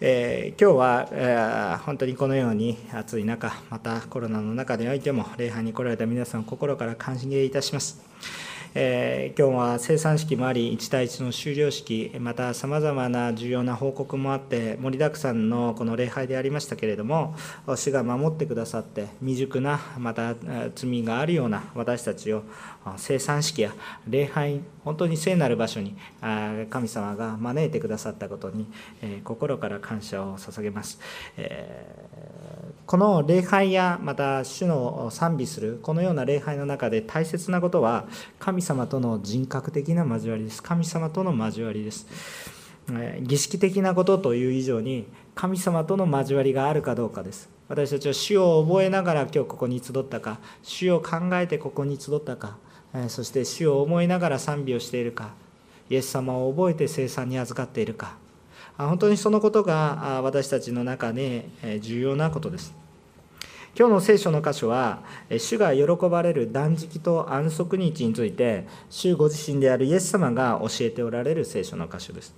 えー、今日は、えー、本当にこのように暑い中、またコロナの中においても、礼拝に来られた皆さんを、心から感激いたします。えー、今日は生産式もあり、1対1の終了式、またさまざまな重要な報告もあって、盛りだくさんのこの礼拝でありましたけれども、主が守ってくださって、未熟な、また罪があるような私たちを、生産式や礼拝、本当に聖なる場所に神様が招いてくださったことに、心から感謝を捧げます。この礼拝やまた主の賛美するこのような礼拝の中で大切なことは神様との人格的な交わりです。神様との交わりです。儀式的なことという以上に神様との交わりがあるかどうかです。私たちは主を覚えながら今日ここに集ったか、主を考えてここに集ったか、そして主を思いながら賛美をしているかイエス様を覚えて生産に預かっているか本当にそのことが私たちの中で重要なことです。今日の聖書の箇所は主が喜ばれる断食と安息日について主ご自身であるイエス様が教えておられる聖書の箇所です。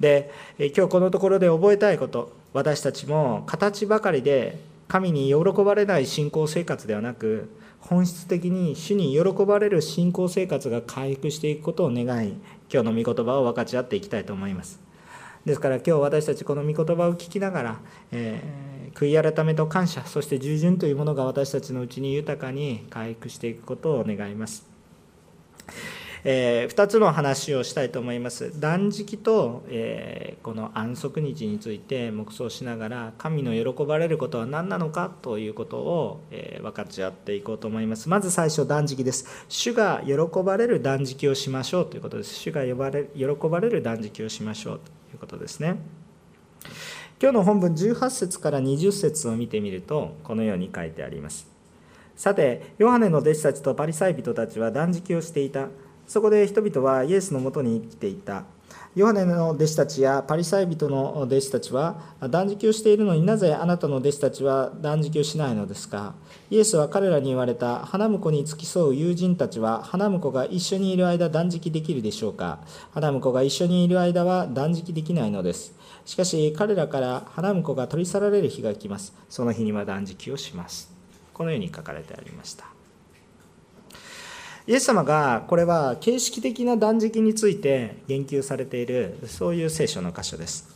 で今日このところで覚えたいこと私たちも形ばかりで神に喜ばれない信仰生活ではなく本質的に主に喜ばれる信仰生活が回復していくことを願い今日の御言葉を分かち合っていきたいと思います。ですから今日私たちこの御言葉を聞きながら、えー、悔い改めと感謝そして従順というものが私たちのうちに豊かに回復していくことを願いますえー、2つの話をしたいと思います。断食と、えー、この安息日について黙想しながら神の喜ばれることは何なのかということを、えー、分かち合っていこうと思います。まず最初断食です。主が喜ばれる断食をしましょうということです。主が呼ばれ喜ばれる断食をしましょういうことですね。今日の本文18節から20節を見てみるとこのように書いてあります。さて、ヨハネの弟子たちとパリサイ人たちは断食をしていた。そこで人々はイエスのもとに来ていた。ヨハネの弟子たちやパリサイ人の弟子たちは断食をしているのになぜあなたの弟子たちは断食をしないのですか？イエスは彼らに言われた花婿に付き添う友人たちは花婿が一緒にいる間断食できるでしょうか？花婿が一緒にいる間は断食できないのです。しかし彼らから花婿が取り去られる日が来ます。その日には断食をします。このように書かれてありました。イエス様がこれは形式的な断食について言及されているそういう聖書の箇所です。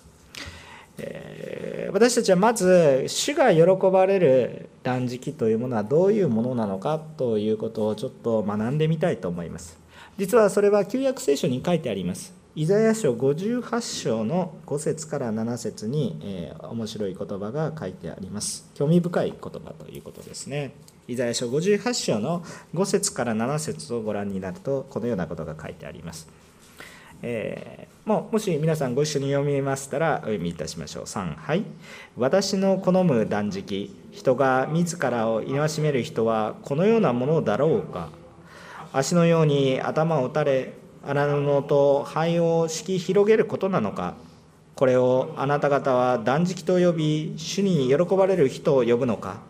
え私たちはまず主が喜ばれる断食というものはどういうものなのかということをちょっと学んでみたいと思います。実はそれは旧約聖書に書いてあります。イザヤ書58章の5節から7節に、えー、面白い言葉が書いてあります。興味深い言葉ということですね。イザヤ書58章の5節から7節をご覧になるとこのようなことが書いてあります。えー、もうもし皆さんご一緒に読みましたらお読みいたしましょう。3はい私の好む断食人が自らを戒める人はこのようなものだろうか足のように頭を打たれ荒布と灰を敷き広げることなのかこれをあなた方は断食と呼び主に喜ばれる人を呼ぶのか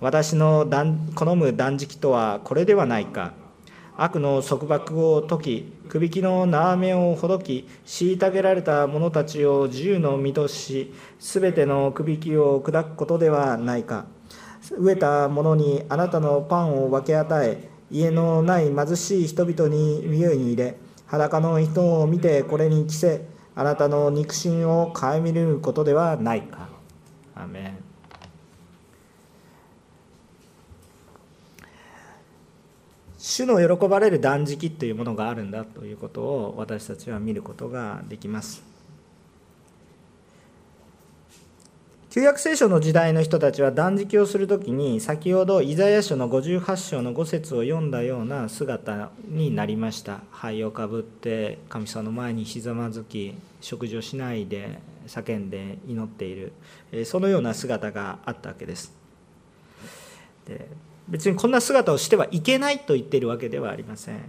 私の好む断食とはこれではないか。悪の束縛を解きくびきの縄目をほどき虐げられた者たちを自由の身としすべてのくびきを砕くことではないか。飢えた者にあなたのパンを分け与え家のない貧しい人々に身をに入れ裸の人を見てこれに着せあなたの肉親を顧みることではないか。アメン主の喜ばれる断食というものがあるんだということを私たちは見ることができます。旧約聖書の時代の人たちは断食をするときに先ほどイザヤ書の58章の5節を読んだような姿になりました灰をかぶって神様の前にひざまずき食事をしないで叫んで祈っているそのような姿があったわけですで別にこんな姿をしてはいけないと言っているわけではありません。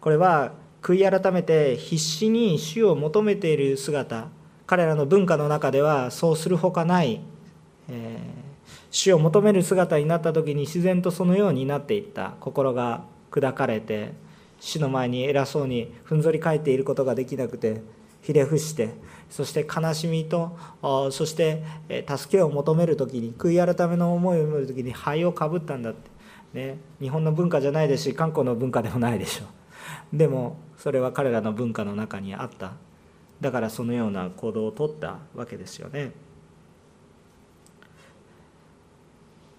これは悔い改めて必死に主を求めている姿。彼らの文化の中ではそうするほかない、えー、主を求める姿になった時に自然とそのようになっていった。心が砕かれて主の前に偉そうにふんぞり返っていることができなくてひれ伏してそして悲しみとそして助けを求める時に悔い改めの思いを見る時に灰をかぶったんだって、ね、日本の文化じゃないですし韓国の文化でもないでしょう。でもそれは彼らの文化の中にあった。だからそのような行動をとったわけですよね。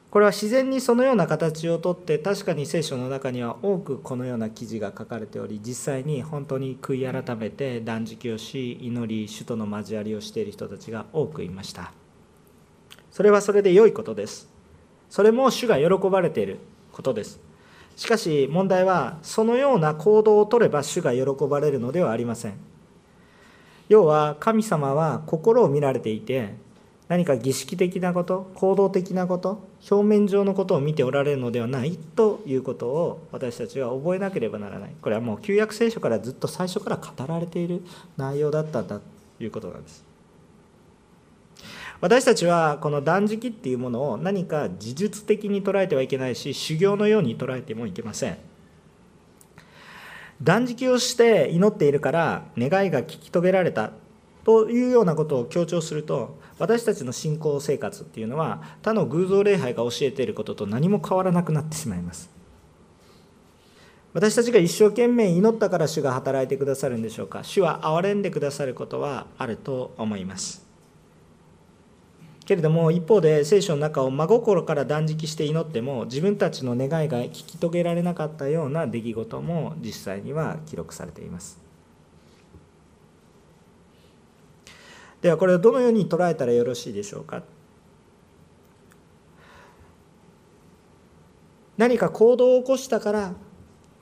これは自然にそのような形をとって確かに聖書の中には多くこのような記事が書かれており実際に本当に悔い改めて断食をし祈り主との交わりをしている人たちが多くいました。それはそれで良いことです。それも主が喜ばれている。ことです。しかし問題はそのような行動をとれば主が喜ばれるのではありません。要は神様は心を見られていて何か儀式的なこと行動的なこと表面上のことを見ておられるのではないということを私たちは覚えなければならない。これはもう旧約聖書からずっと最初から語られている内容だったんだということなんです。私たちはこの断食っていうものを何か事実的に捉えてはいけないし修行のように捉えてもいけません。断食をして祈っているから願いが聞き遂げられたというようなことを強調すると私たちの信仰生活っていうのは他の偶像礼拝が教えていることと何も変わらなくなってしまいます。私たちが一生懸命祈ったから主が働いてくださるんでしょうか。主は憐れんでくださることはあると思います。けれども一方で聖書の中を真心から断食して祈っても自分たちの願いが聞き遂げられなかったような出来事も実際には記録されています。ではこれをどのように捉えたらよろしいでしょうか。何か行動を起こしたから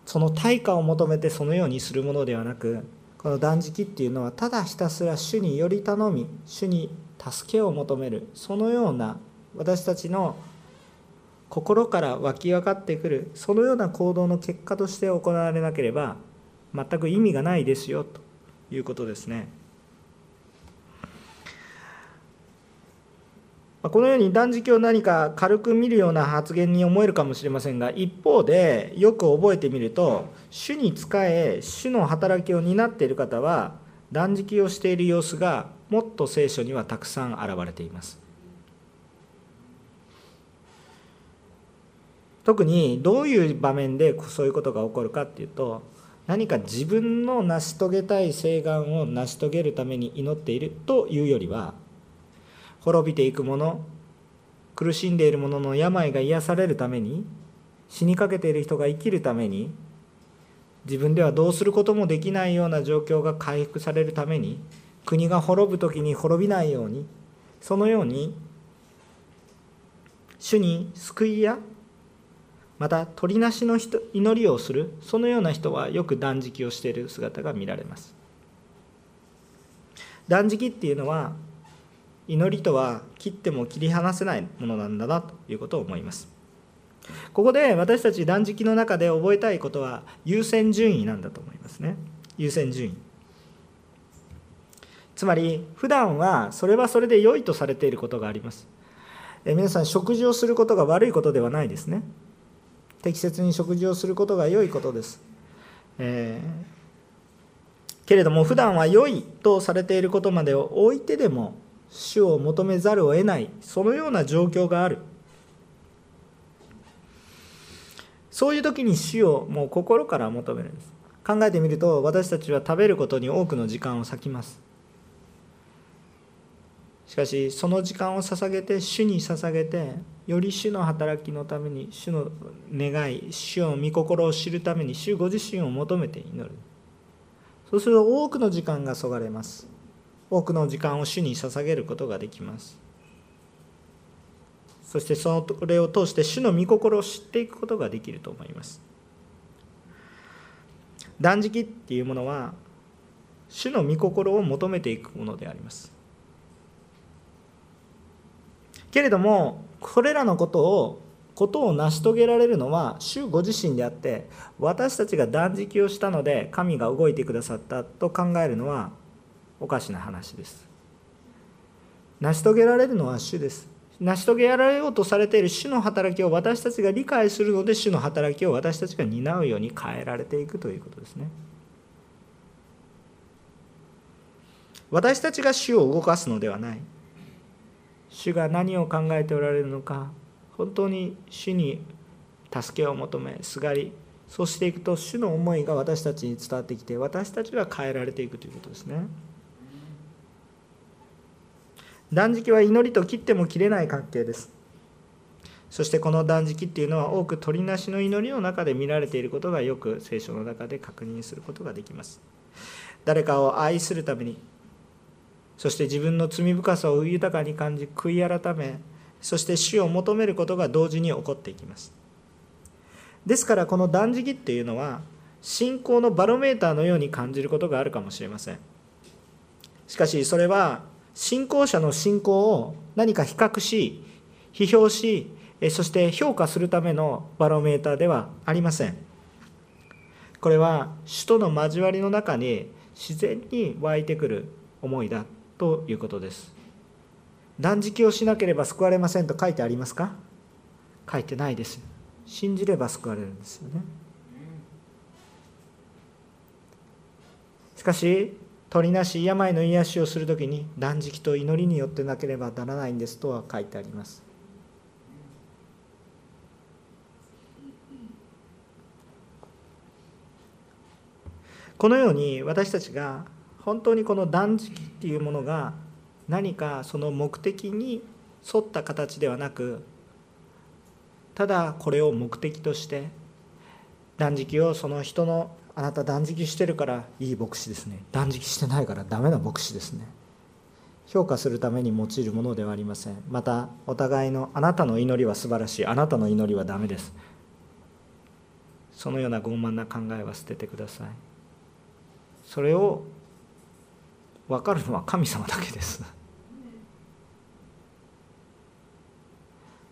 その対価を求めてそのようにするものではなくこの断食っていうのはただひたすら主により頼み主に助けを求めるそのような私たちの心から湧き上がってくるそのような行動の結果として行われなければ全く意味がないですよということですね。このように断食を何か軽く見るような発言に思えるかもしれませんが一方でよく覚えてみると主に仕え主の働きを担っている方は断食をしている様子がもっと聖書にはたくさん現れています。特にどういう場面でそういうことが起こるかっていうと何か自分の成し遂げたい請願を成し遂げるために祈っているというよりは滅びていく者苦しんでいる者の病が癒されるために死にかけている人が生きるために自分ではどうすることもできないような状況が回復されるために国が滅ぶ時に滅びないようにそのように主に救いやまた取りなしの人祈りをするそのような人はよく断食をしている姿が見られます。断食っていうのは祈りとは切っても切り離せないものなんだなということを思います。ここで私たち断食の中で覚えたいことは優先順位なんだと思いますね。優先順位。つまり普段はそれはそれで良いとされていることがあります。え皆さん食事をすることが悪いことではないですね。適切に食事をすることが良いことです、えー、けれども普段は良いとされていることまでを置いてでも主を求めざるを得ないそのような状況がある。そういう時に主をもう心から求めるんです。考えてみると私たちは食べることに多くの時間を割きます。しかしその時間を捧げて主に捧げてより主の働きのために主の願い主を御心を知るために主ご自身を求めて祈る。そうすると多くの時間がそがれます。多くの時間を主に捧げることができます。そしてそれを通して主の御心を知っていくことができると思います。断食っていうものは主の御心を求めていくものであります。けれどもこれらのことをことを成し遂げられるのは主ご自身であって私たちが断食をしたので神が動いてくださったと考えるのはおかしな話です。成し遂げられるのは主です。成し遂げられようとされている主の働きを私たちが理解するので主の働きを私たちが担うように変えられていくということですね。私たちが主を動かすのではない。主が何を考えておられるのか本当に主に助けを求めすがりそうしていくと主の思いが私たちに伝わってきて私たちは変えられていくということですね。断食は祈りと切っても切れない関係です。そしてこの断食っていうのは多く取りなしの祈りの中で見られていることがよく聖書の中で確認することができます。誰かを愛するためにそして自分の罪深さを豊かに感じ悔い改めそして主を求めることが同時に起こっていきます。ですからこの断食っていうのは信仰のバロメーターのように感じることがあるかもしれません。しかしそれは信仰者の信仰を何か比較し批評しそして評価するためのバロメーターではありません。これは主との交わりの中に自然に湧いてくる思いだということです。断食をしなければ救われませんと書いてありますか？書いてないです。信じれば救われるんですよね。しかし取りなし病の癒しをするときに断食と祈りによってなければならないんですとは書いてあります。このように私たちが本当にこの断食っていうものが何かその目的に沿った形ではなくただこれを目的として断食をその人のあなた断食してるからいい牧師ですね。断食してないからダメな牧師ですね。評価するために用いるものではありません。またお互いのあなたの祈りは素晴らしい。あなたの祈りはダメです。そのような傲慢な考えは捨ててください。それを分かるのは神様だけです。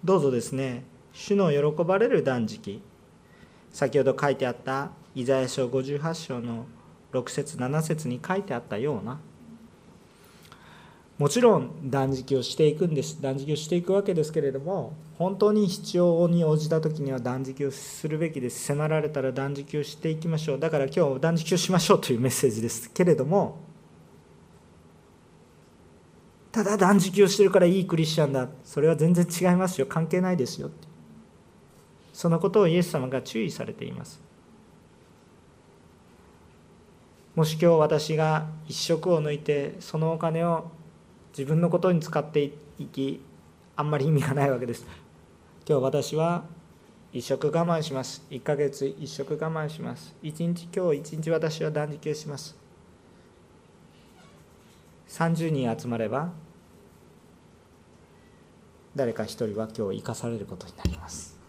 どうぞですね主の喜ばれる断食。先ほど書いてあったイザヤ書58章の6節7節に書いてあったような。もちろん断食をしていくんです断食をしていくわけですけれども本当に必要に応じた時には断食をするべきです。迫られたら断食をしていきましょう。だから今日断食をしましょうというメッセージですけれどもただ断食をしてるからいいクリスチャンだ。それは全然違いますよ。関係ないですよそのことをイエス様が注意されています。もし今日私が一食を抜いてそのお金を自分のことに使っていきあんまり意味がないわけです。今日私は一食我慢します。1ヶ月一食我慢します。一日今日一日私は断食をします。30人集まれば誰か一人は今日生かされることになります。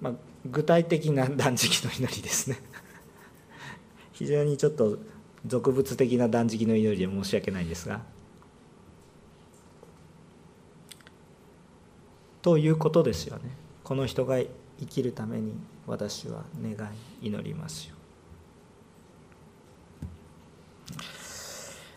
まあ、具体的な断食の祈りですね。非常にちょっと俗物的な断食の祈りで申し訳ないんですが。ということですよね。この人が生きるために私は願い祈りますよ。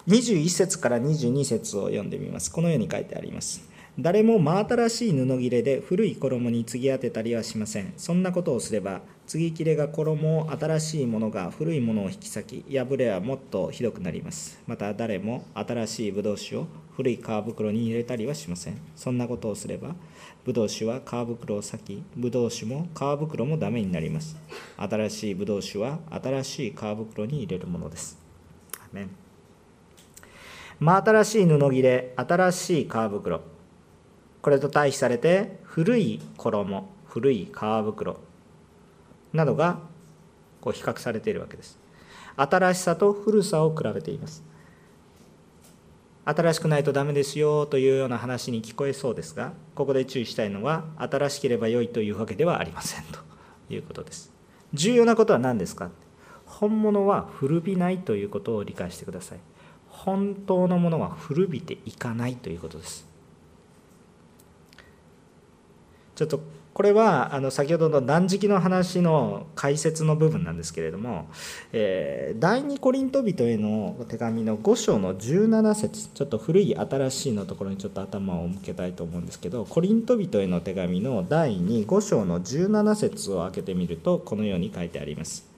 21節から22節を読んでみます。このように書いてあります。誰も真新しい布切れで古い衣に継ぎ当てたりはしません。そんなことをすれば継ぎ切れが衣を新しいものが古いものを引き裂き破れはもっとひどくなります。また誰も新しいブドウ酒を古い皮袋に入れたりはしません。そんなことをすればブドウ酒は皮袋を裂きブドウ酒も皮袋もダメになります。新しいブドウ酒は新しい皮袋に入れるものです。アメン。真新しい布切れ新しい皮袋。これと対比されて古い衣古い皮袋などがこう比較されているわけです。新しさと古さを比べています。新しくないとダメですよというような話に聞こえそうですがここで注意したいのは新しければ良いというわけではありません ということです。重要なことは何ですか？本物は古びないということを理解してください。本当のものは古びていかないということです。ちょっとこれはあの先ほどの断食の話の解説の部分なんですけれども、えー、第二コリント人への手紙の5章の17節ちょっと古い新しいのところにちょっと頭を向けたいと思うんですけどコリント人への手紙の第25章の17節を開けてみるとこのように書いてあります。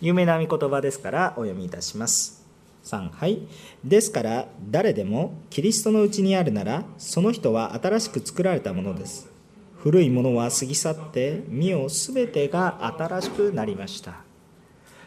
有名な御言葉ですからお読みいたします3はい。ですから誰でもキリストのうちにあるならその人は新しく作られたものです。古いものは過ぎ去って身をすべてが新しくなりました。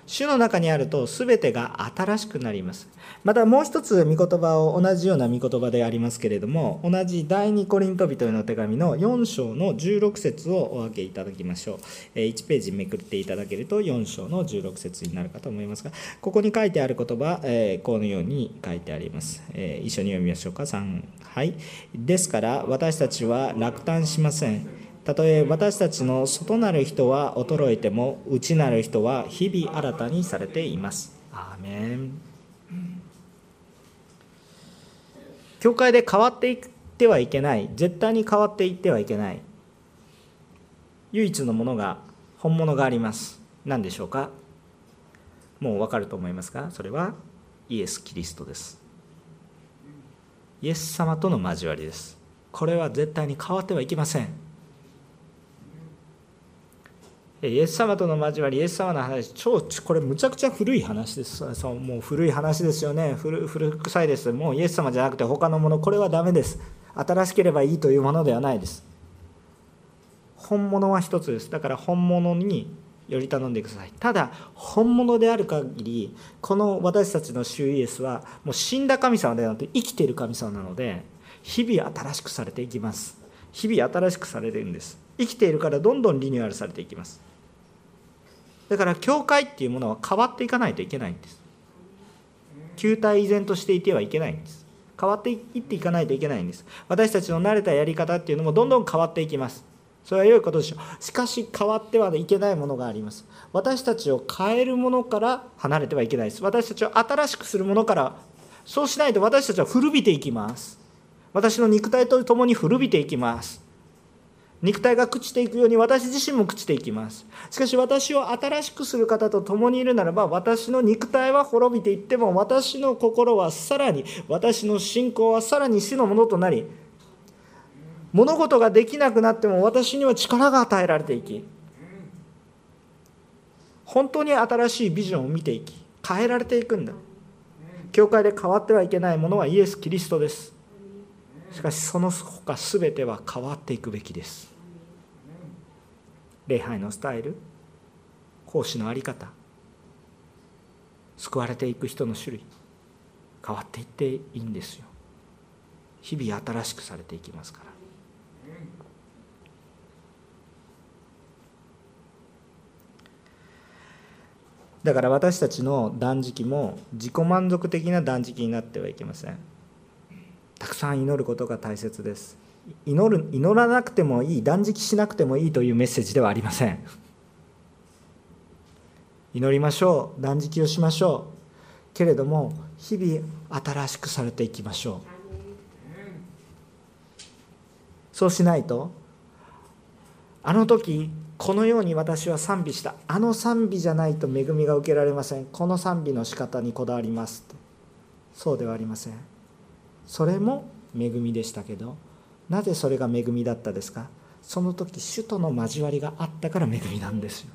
主の中にあると全てが新しくなります。またもう一つ御言葉を同じような御言葉でありますけれども同じ第二コリント人への手紙の4章の16節をお分けいただきましょう。1ページめくっていただけると4章の16節になるかと思いますがここに書いてある言葉このように書いてあります。一緒に読みましょうか。3はい。ですから私たちは落胆しません。たとえ私たちの外なる人は衰えても内なる人は日々新たにされています。アーメン。教会で変わっていってはいけない。絶対に変わっていってはいけない。唯一のものが本物があります。何でしょうか？もう分かると思いますがそれはイエス・キリストです。イエス様との交わりです。これは絶対に変わってはいけません。イエス様との交わり、イエス様の話、超、これむちゃくちゃ古い話です。そうもう古い話ですよね古。古臭いです。もうイエス様じゃなくて他のもの、これはダメです。新しければいいというものではないです。本物は一つです。だから本物により頼んでください。ただ、本物である限り、この私たちの主イエスは、もう死んだ神様ではなくて生きている神様なので、日々新しくされていきます。日々新しくされているんです。生きているからどんどんリニューアルされていきます。だから教会っていうものは変わっていかないといけないんです。旧体依然としていてはいけないんです。変わっていっていかないといけないんです。私たちの慣れたやり方っていうのもどんどん変わっていきます。それは良いことでしょう。しかし変わってはいけないものがあります。私たちを変えるものから離れてはいけないです。私たちを新しくするものからそうしないと私たちは古びていきます。私の肉体と共に古びていきます。肉体が朽ちていくように私自身も朽ちていきます。しかし私を新しくする方と共にいるならば私の肉体は滅びていっても私の心はさらに私の信仰はさらに死のものとなり物事ができなくなっても私には力が与えられていき本当に新しいビジョンを見ていき変えられていくんだ。教会で変わってはいけないものはイエス・キリストです。しかしその他全ては変わっていくべきです。礼拝のスタイル奉仕の在り方救われていく人の種類変わっていっていいんですよ。日々新しくされていきますから。だから私たちの断食も自己満足的な断食になってはいけません。たくさん祈ることが大切です。祈る祈らなくてもいい断食しなくてもいいというメッセージではありません。祈りましょう。断食をしましょう。けれども日々新しくされていきましょう。そうしないとあの時このように私は賛美した。あの賛美じゃないと恵みが受けられません。この賛美の仕方にこだわりますそうではありません。それも恵みでしたけどなぜそれが恵みだったですか？その時主との交わりがあったから恵みなんですよ。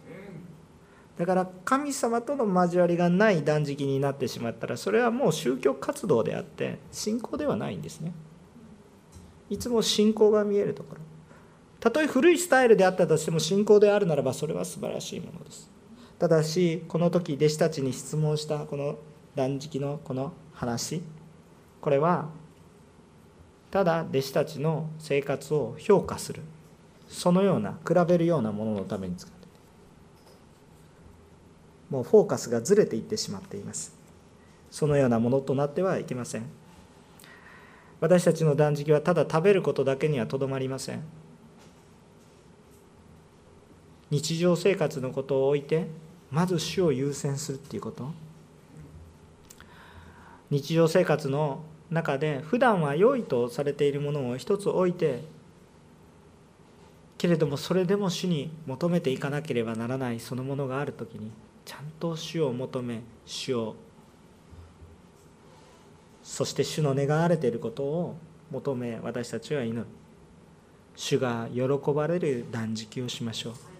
だから神様との交わりがない断食になってしまったらそれはもう宗教活動であって信仰ではないんですね。いつも信仰が見えるところ。たとえ古いスタイルであったとしても信仰であるならばそれは素晴らしいものです。ただしこの時弟子たちに質問したこの断食のこの話。これはただ弟子たちの生活を評価する。そのような比べるようなもののために使ってもうフォーカスがずれていってしまっています。そのようなものとなってはいけません。私たちの断食はただ食べることだけにはとどまりません。日常生活のことを置いてまず主を優先するっていうこと。日常生活の中で普段は良いとされているものを一つ置いてけれどもそれでも主に求めていかなければならないそのものがある時にちゃんと主を求め主をそして主の願われていることを求め私たちは祈る。主が喜ばれる断食をしましょう。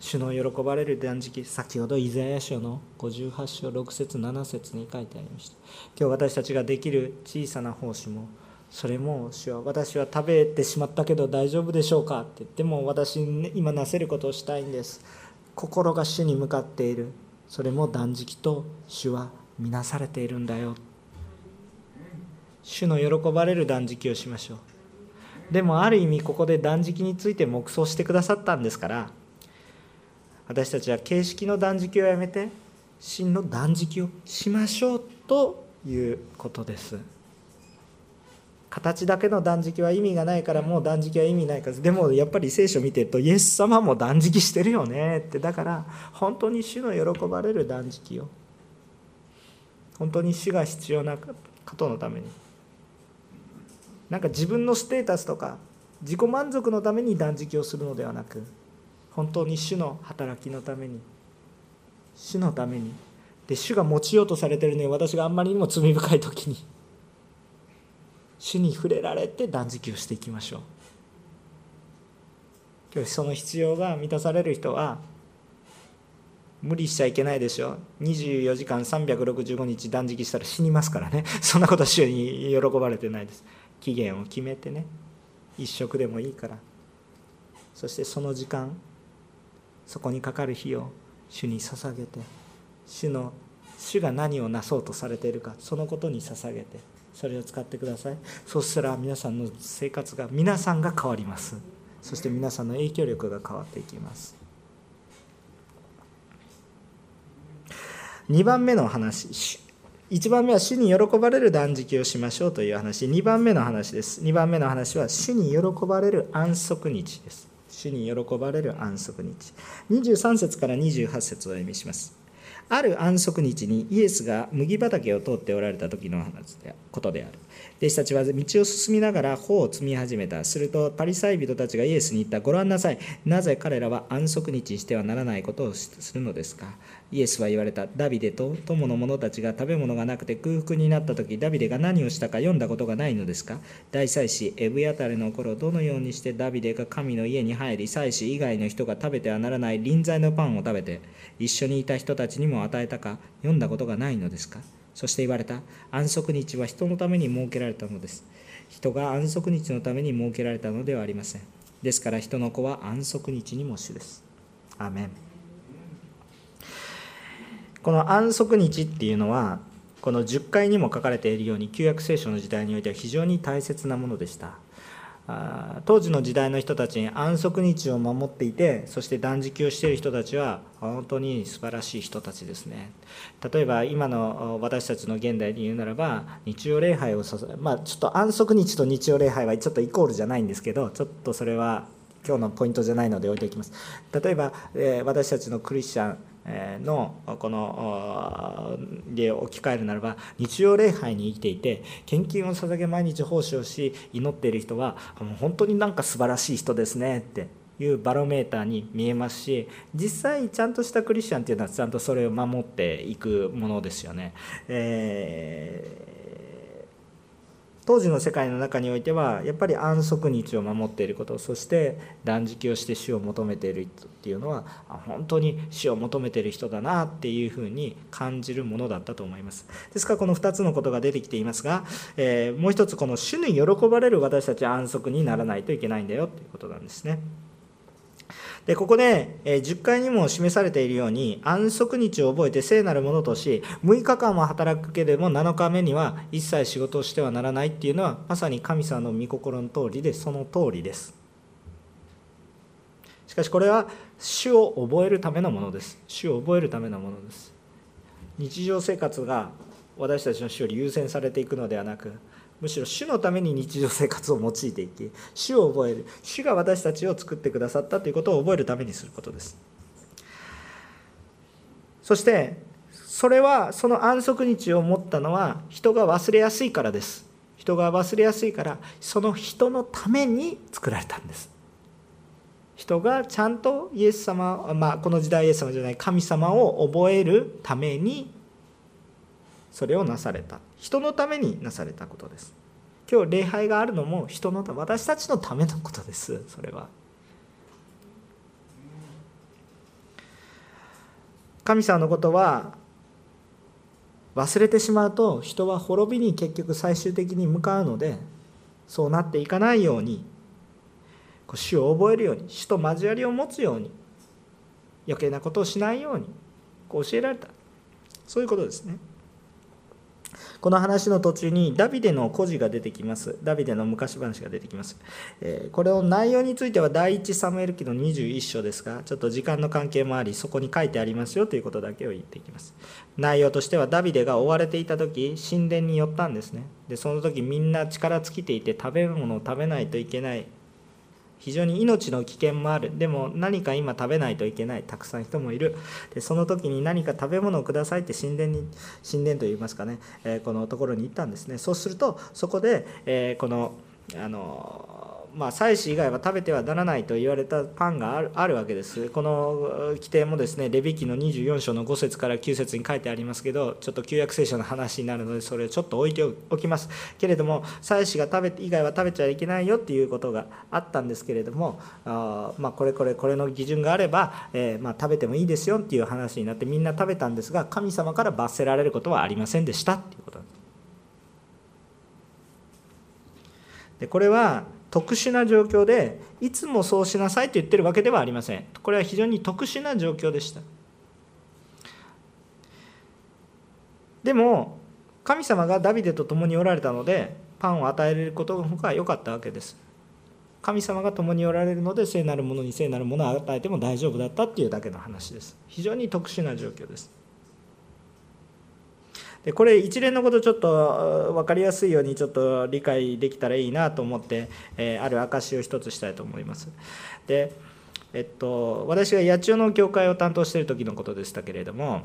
主の喜ばれる断食先ほどイザヤ書の58章6節7節に書いてありました。今日私たちができる小さな奉仕もそれも主は私は食べてしまったけど大丈夫でしょうかって言っても私今なせることをしたいんです。心が主に向かっている。それも断食と主は見なされているんだよ。主の喜ばれる断食をしましょう。でもある意味ここで断食について黙想してくださったんですから私たちは形式の断食をやめて真の断食をしましょうということです。形だけの断食は意味がないからもう断食は意味ないからでもやっぱり聖書を見てるとイエス様も断食してるよね。ってだから本当に主の喜ばれる断食を本当に主が必要なことのためになんか自分のステータスとか自己満足のために断食をするのではなく本当に主の働きのために主のために。で主が持ちようとされてるね私があんまりにも罪深い時に。主に触れられて断食をしていきましょう。今日その必要が満たされる人は無理しちゃいけないでしょ。24時間365日断食したら死にますからね。そんなことは主に喜ばれてないです。期限を決めてね。一食でもいいから。そしてその時間そこにかかる日を主に捧げて主の主が何をなそうとされているかそのことに捧げてそれを使ってください。そしたら皆さんの生活が皆さんが変わります。そして皆さんの影響力が変わっていきます。2番目の話1番目は主に喜ばれる断食をしましょうという話2番目の話です。2番目の話は主に喜ばれる安息日です。主に喜ばれる安息日23節から28節を読みしますある安息日にイエスが麦畑を通っておられた時の話でことである弟子たちは道を進みながら頬を積み始めた。するとパリサイ人たちがイエスに言った。ご覧なさい。なぜ彼らは安息日にしてはならないことをするのですか？イエスは言われた。ダビデと友の者たちが食べ物がなくて空腹になった時、ダビデが何をしたか読んだことがないのですか？大祭司エブヤタレの頃、どのようにしてダビデが神の家に入り、祭司以外の人が食べてはならない臨在のパンを食べて、一緒にいた人たちにも与えたか読んだことがないのですか？そして言われた。安息日は人のために設けられたのです。人が安息日のために設けられたのではありません。ですから人の子は安息日にも主です。アメン。この安息日っていうのはこの10回にも書かれているように旧約聖書の時代においては非常に大切なものでした。当時の時代の人たちに安息日を守っていてそして断食をしている人たちは本当に素晴らしい人たちですね。例えば今の私たちの現代で言うならば日曜礼拝をまあちょっと安息日と日曜礼拝はちょっとイコールじゃないんですけどちょっとそれは今日のポイントじゃないので置いておきます。例えば、え私たちのクリスチャンのこの例を置き換えるならば日曜礼拝に生きていて献金を捧げ毎日奉仕をし祈っている人はもう本当になんか素晴らしい人ですねっていうバロメーターに見えますし実際ちゃんとしたクリスチャンっていうのはちゃんとそれを守っていくものですよね。えー当時の世界の中においてはやっぱり安息日を守っていることそして断食をして死を求めている人っていうのは本当に死を求めている人だなっていうふうに感じるものだったと思いますですからこの2つのことが出てきていますが、えー、もう一つこの主に喜ばれる私たちは安息にならないといけないんだよっていうことなんですね。でここでえ10回にも示されているように安息日を覚えて聖なるものとし6日間も働くけれども7日目には一切仕事をしてはならないっていうのはまさに神様の御心の通りでその通りです。しかしこれは主を覚えるためのものです。主を覚えるためのものです。日常生活が私たちの主より優先されていくのではなくむしろ主のために日常生活を用いていき主を覚える主が私たちを作ってくださったということを覚えるためにすることです。そしてそれはその安息日を持ったのは人が忘れやすいからです。人が忘れやすいからその人のために作られたんです。人がちゃんとイエス様、まあ、この時代イエス様じゃない神様を覚えるためにそれをなされた。人のためになされたことです。今日礼拝があるのも人の私たちのためのことです。それは。神様のことは忘れてしまうと人は滅びに結局最終的に向かうのでそうなっていかないように主を覚えるように主と交わりを持つように余計なことをしないようにこう教えられた。そういうことですね。この話の途中にダビデの故事が出てきます。ダビデの昔話が出てきます、えこれを内容については第一サムエル記の21章ですがちょっと時間の関係もありそこに書いてありますよということだけを言っていきます。内容としてはダビデが追われていた時神殿に寄ったんですね。でその時みんな力尽きていて食べ物を食べないといけない非常に命の危険もある。でも何か今食べないといけない。たくさん人もいる。でその時に何か食べ物をくださいって神殿に神殿といいますかね、えー、このところに行ったんですね。そうするとそこで、えー、このあのまあ、祭司以外は食べてはならないと言われたパンがあるわけです。この規定もですね、レビ記の24章の5節から9節に書いてありますけど、ちょっと旧約聖書の話になるので、それをちょっと置いておきます。けれども、祭司が食べ以外は食べちゃいけないよっていうことがあったんですけれども、あまあ、これこれこれの基準があれば、えー、まあ、食べてもいいですよっていう話になって、みんな食べたんですが、神様から罰せられることはありませんでしたっていうことでこれは特殊な状況でいつもそうしなさいと言ってるわけではありません。これは非常に特殊な状況でした。でも神様がダビデと共におられたのでパンを与えれることが良かったわけです。神様が共におられるので聖なるものに聖なるものを与えても大丈夫だったっていうだけの話です。非常に特殊な状況です。でこれ一連のことちょっと分かりやすいようにちょっと理解できたらいいなと思って、えー、ある証を一つしたいと思います。でえっと、私が八千代の教会を担当している時のことでしたけれども、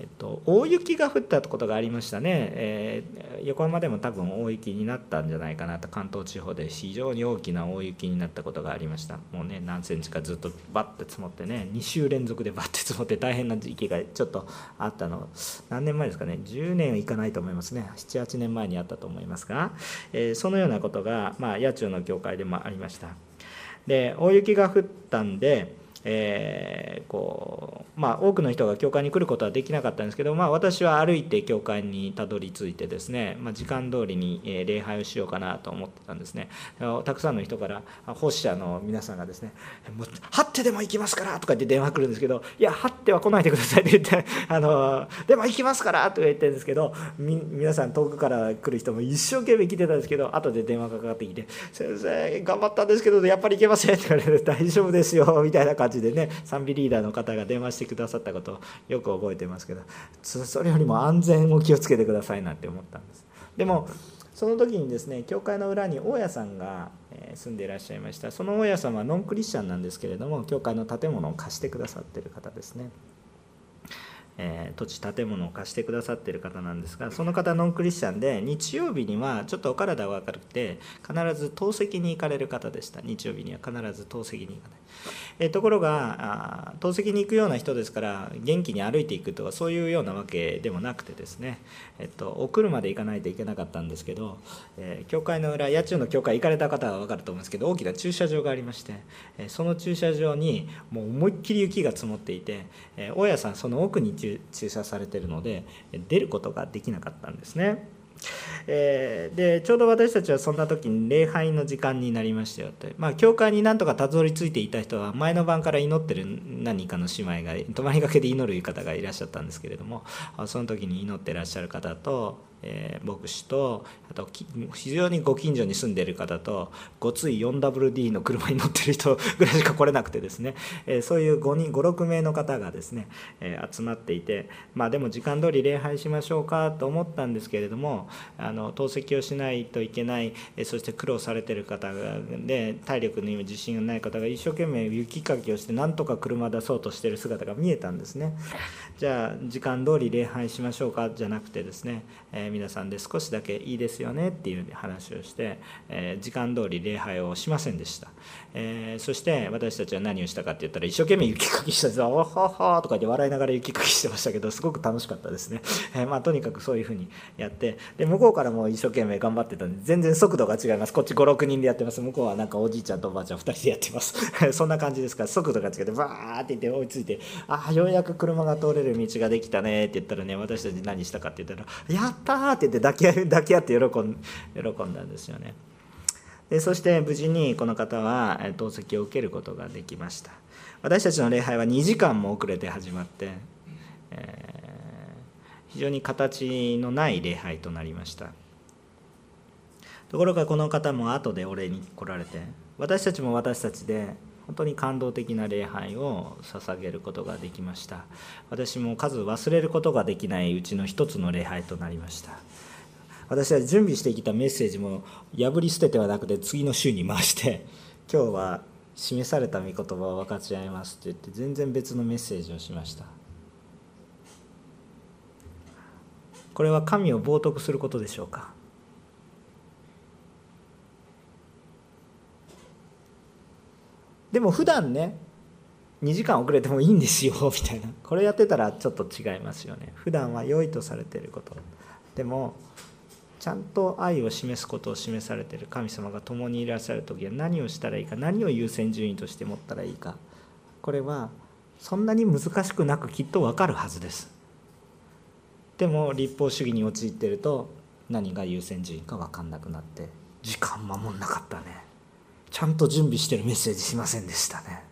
えっと、大雪が降ったことがありましたね、えー、横浜でも多分大雪になったんじゃないかなと関東地方で非常に大きな大雪になったことがありました。もうね何センチかずっとバッて積もってね2週連続でバッて積もって大変な時期がちょっとあったの。何年前ですかね。10年いかないと思いますね。78年前にあったと思いますが、えー、そのようなことが、まあ、八千代の教会でもありました。で大雪が降ったんでえー、こうまあ、多くの人が教会に来ることはできなかったんですけど、まあ、私は歩いて教会にたどり着いてですね、まあ、時間通りに礼拝をしようかなと思ってたんですね。たくさんの人から奉仕者の皆さんがですね「もう張ってでも行きますから」とか言って電話来るんですけど「いや張っては来ないでください」って言って「あのでも行きますから」とか言ってるんですけど皆さん遠くから来る人も一生懸命来てたんですけど後で電話がかかってきて「先生頑張ったんですけどやっぱり行けません」って言われて「大丈夫ですよ」みたいな感じじでね賛美リーダーの方が電話してくださったことをよく覚えてますけどそれよりも安全を気をつけてくださいなんて思ったんです。でもその時にですね教会の裏に大家さんが住んでいらっしゃいました。その大家さんはノンクリスチャンなんですけれども教会の建物を貸してくださってる方ですね。え、土地建物を貸してくださってる方なんですがその方ノンクリスチャンで日曜日にはちょっとお体が悪くて必ず透析に行かれる方でした。日曜日には必ず透析に行かない、え、ところが透析に行くような人ですから元気に歩いていくとかそういうようなわけでもなくてですね、えっと、お車で行かないといけなかったんですけど、えー、教会の裏八千代の教会行かれた方は分かると思うんですけど大きな駐車場がありまして、えその駐車場にもう思いっきり雪が積もっていて、え大家さんその奥に駐車されてるので出ることができなかったんですね。えー、でちょうど私たちはそんな時に礼拝の時間になりましたよって、まあ、教会になんとかたどり着いていた人は前の晩から祈ってる何かの姉妹が泊まりがけで祈る方がいらっしゃったんですけれどもその時に祈ってらっしゃる方とえー、牧師とあと非常にご近所に住んでいる方とごつい 4WD の車に乗ってる人 ぐらいしか来れなくてですね、えー、そういう5人56名の方がですね、えー、集まっていてまあでも時間通り礼拝しましょうかと思ったんですけれどもあの透析をしないといけない、えそして苦労されてる方で体力に自信がない方が一生懸命雪かきをしてなんとか車出そうとしてる姿が見えたんですね。じゃあ時間通り礼拝しましょうかじゃなくてですね、え皆さんで少しだけいいですよねっていう話をして、え時間通り礼拝をしませんでした、えそして私たちは何をしたかって言ったら一生懸命雪かきした。んですおほほとか言って笑いながら雪かきしてましたけどすごく楽しかったですね、えまあ、とにかくそういうふうにやって。で向こうからも一生懸命頑張ってたんで全然速度が違います。こっち56人でやってます。向こうはなんかおじいちゃんとおばあちゃん2人でやってます。そんな感じですから速度が違ってバーって言って追いついてああようやく車が通れる道ができたねって言ったらね私たち何したかって言ったら「やったー!」って言って抱き合抱き合って喜ん喜んだんですよね。でそして無事にこの方は透析を受けることができました。私たちの礼拝は2時間も遅れて始まって、えー、非常に形のない礼拝となりました。ところがこの方も後でお礼に来られて私たちも私たちで本当に感動的な礼拝を捧げることができました。私も数忘れることができないうちの一つの礼拝となりました。私は準備してきたメッセージも破り捨ててはなくて次の週に回して今日は示された御言葉を分かち合いますって言って全然別のメッセージをしました。これは神を冒涜することでしょうか？でも普段ね2時間遅れてもいいんですよ みたいな。これやってたらちょっと違いますよね。普段は良いとされていること。でもちゃんと愛を示すことを示されている神様が共にいらっしゃる時は何をしたらいいか何を優先順位として持ったらいいか。これはそんなに難しくなくきっと分かるはずです。でも立法主義に陥ってると何が優先順位か分かんなくなって時間守んなかったね。ちゃんと準備してるメッセージしませんでしたね。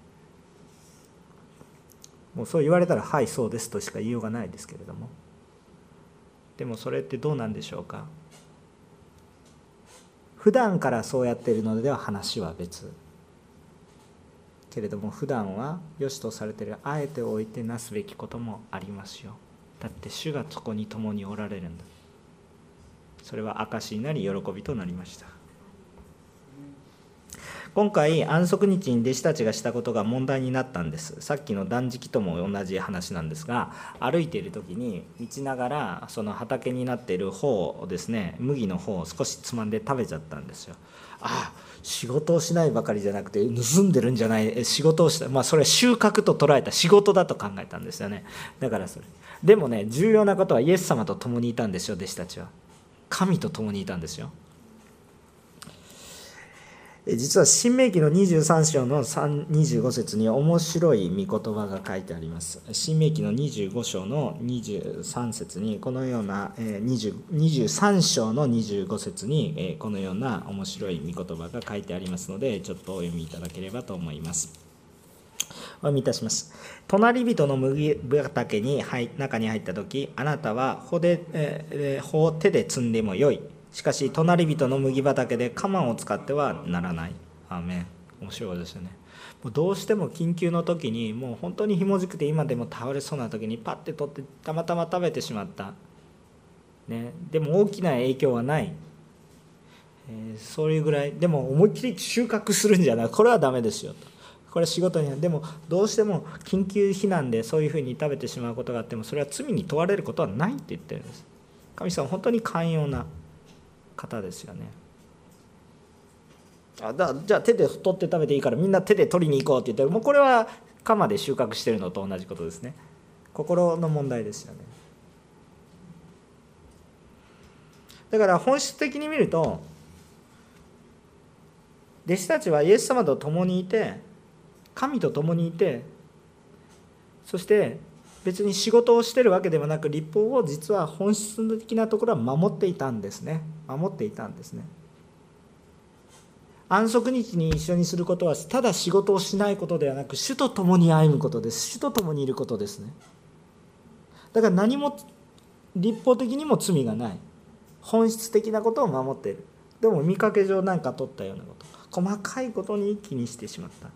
もうそう言われたら「はいそうです」としか言いようがないですけれども。でもそれってどうなんでしょうか？普段からそうやっているのでは話は別。けれども普段は良しとされているあえておいてなすべきこともありますよ。だって主がそこに共におられるんだ。それは証になり喜びとなりました。今回安息日に弟子たちがしたことが問題になったんです。さっきの断食とも同じ話なんですが歩いている時に道ながらその畑になっている方をですね麦の方を少しつまんで食べちゃったんですよ。ああ仕事をしないばかりじゃなくて盗んでるんじゃない仕事をしたまあそれは収穫と捉えた仕事だと考えたんですよね。だからそれ。でもね重要なことはイエス様と共にいたんですよ弟子たちは。神と共にいたんですよ。実は新明記の23章の25節に面白い御言葉が書いてあります。新明記の25章の23節にこのような23章の25節にこのような面白い御言葉が書いてありますのでちょっとお読みいただければと思います。お読みいたします。隣人の麦畑に中に入った時あなたは穂で、えー、を手で摘んでもよい。しかし隣人の麦畑で鎌を使ってはならない。アーメン。面白いですよね。もうどうしても緊急の時にもう本当にひもじくて今でも倒れそうな時にパッて取ってたまたま食べてしまった、ね、でも大きな影響はない、えー、そういうぐらい。でも思いっきり収穫するんじゃない。これはダメですよと。これ仕事にでもどうしても緊急避難でそういうふうに食べてしまうことがあってもそれは罪に問われることはないって言ってるんです。神様本当に寛容な方ですよね。あだじゃあ手で取って食べていいからみんな手で取りに行こうって言ってもうこれは鎌で収穫してるのと同じことですね。心の問題ですよね。だから本質的に見ると弟子たちはイエス様と共にいて神と共にいてそして別に仕事をしてるわけではなく立法を実は本質的なところは守っていたんですね。守っていたんですね。安息日に一緒にすることはただ仕事をしないことではなく主と共に歩むことです。主と共にいることですね。だから何も立法的にも罪がない。本質的なことを守っている。でも見かけ上なんか取ったようなこと。細かいことに気にしてしまった。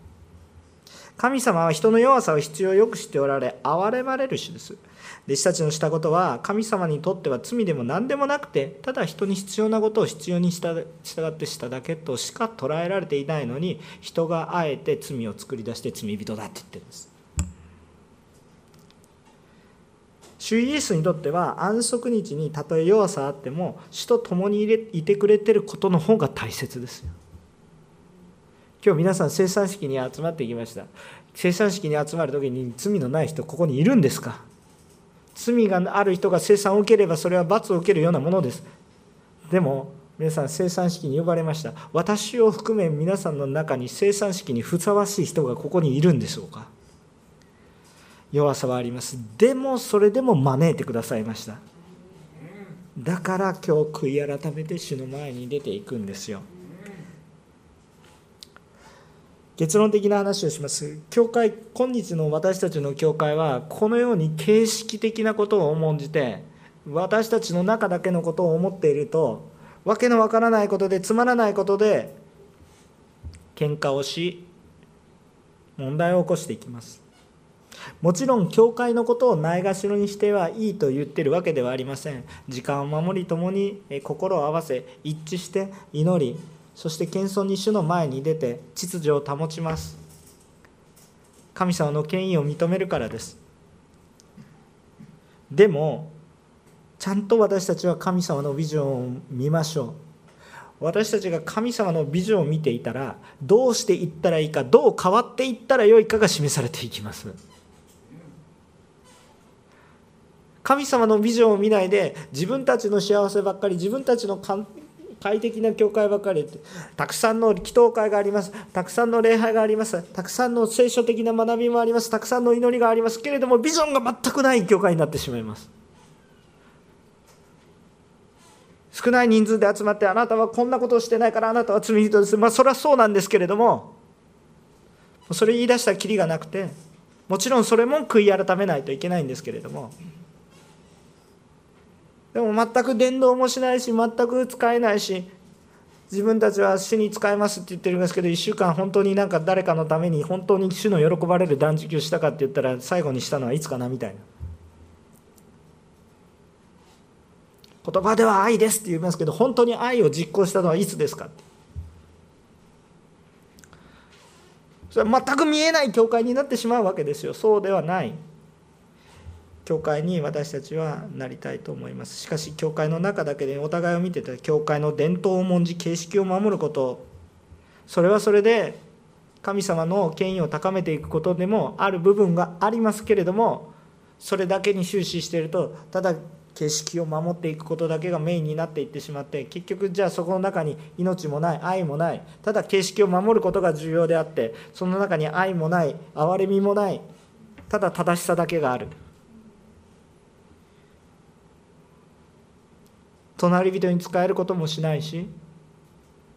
神様は人の弱さを必要よく知っておられ憐れまれる主です。弟子たちのしたことは神様にとっては罪でも何でもなくてただ人に必要なことを必要に従ってしただけとしか捉えられていないのに人があえて罪を作り出して罪人だって言ってるんです。主イエスにとっては安息日にたとえ弱さあっても主と共にいてくれてることの方が大切ですよ。今日皆さん生産式に集まってきました。生産式に集まる時に罪のない人ここにいるんですか？罪がある人が生産を受ければそれは罰を受けるようなものです。でも皆さん生産式に呼ばれました。私を含め皆さんの中に生産式にふさわしい人がここにいるんでしょうか？弱さはあります。でもそれでも招いてくださいました。だから今日悔い改めて主の前に出ていくんですよ。結論的な話をします。教会今日の私たちの教会はこのように形式的なことを重んじて私たちの中だけのことを思っているとわけのわからないことでつまらないことで喧嘩をし問題を起こしていきます。もちろん教会のことをないがしろにしてはいいと言ってるわけではありません。時間を守り共に心を合わせ一致して祈りそして謙遜に主の前に出て秩序を保ちます。神様の権威を認めるからです。でもちゃんと私たちは神様のビジョンを見ましょう。私たちが神様のビジョンを見ていたらどうしていったらいいかどう変わっていったらよいかが示されていきます。神様のビジョンを見ないで自分たちの幸せばっかり自分たちの快適な教会ばかりたくさんの祈祷会があります。たくさんの礼拝があります。たくさんの聖書的な学びもあります。たくさんの祈りがあります。けれどもビジョンが全くない教会になってしまいます。少ない人数で集まってあなたはこんなことをしてないからあなたは罪人です。まあそれはそうなんですけれどもそれ言い出したらきりがなくてもちろんそれも悔い改めないといけないんですけれどもでも全く伝道もしないし全く使えないし自分たちは主に使えますって言ってるんですけど1週間本当になんか誰かのために本当に主の喜ばれる断食をしたかって言ったら最後にしたのはいつかなみたいな。言葉では愛ですって言いますけど本当に愛を実行したのはいつですかって。それは全く見えない教会になってしまうわけですよ。そうではない。教会に私たちはなりたいと思います。しかし教会の中だけでお互いを見てて教会の伝統を重んじ形式を守ること。それはそれで神様の権威を高めていくことでもある部分がありますけれどもそれだけに終始しているとただ形式を守っていくことだけがメインになっていってしまって結局じゃあそこの中に命もない愛もないただ形式を守ることが重要であってその中に愛もない憐れみもないただ正しさだけがある。隣人に使えることもしないし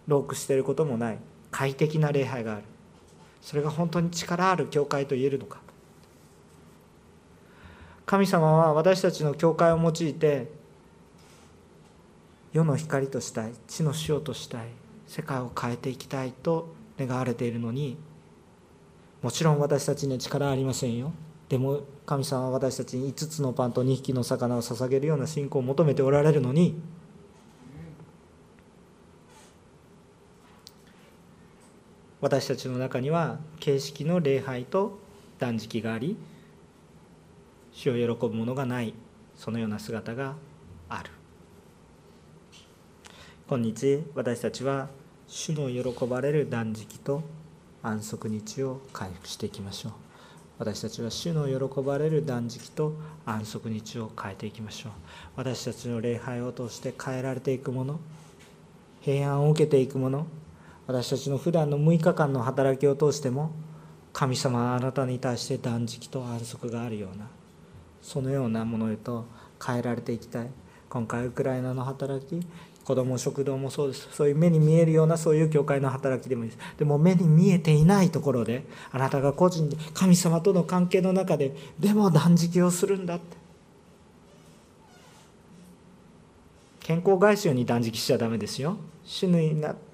ロークしてることもない。快適な礼拝がある。それが本当に力ある教会と言えるのか。神様は私たちの教会を用いて世の光としたい地の塩としたい世界を変えていきたいと願われているのにもちろん私たちには力ありませんよ。でも神様は私たちに5つのパンと2匹の魚を捧げるような信仰を求めておられるのに私たちの中には形式の礼拝と断食があり主を喜ぶものがないそのような姿がある。今日私たちは主の喜ばれる断食と安息日を回復していきましょう。私たちは主の喜ばれる断食と安息日を変えていきましょう。私たちの礼拝を通して変えられていくもの平安を受けていくもの私たちの普段の6日間の働きを通しても神様はあなたに対して断食と安息があるようなそのようなものへと変えられていきたい。今回ウクライナの働き子ども食堂もそうです。そういう目に見えるようなそういう教会の働きでもいいです。でも目に見えていないところであなたが個人で神様との関係の中ででも断食をするんだって。健康外周に断食しちゃダメですよ。主の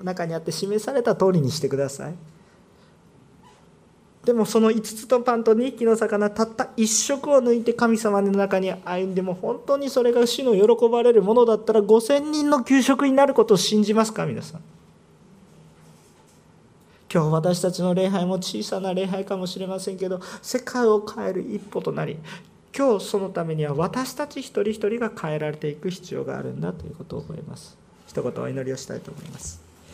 中にあって示された通りにしてください。でもその5つとパンと2匹の魚たった1食を抜いて神様の中に歩んでも本当にそれが主の喜ばれるものだったら5000人の給食になることを信じますか皆さん。今日私たちの礼拝も小さな礼拝かもしれませんけど世界を変える一歩となり今日そのためには私たち一人一人が変えられていく必要があるんだということを覚えます。一言お祈りをしたいと思います。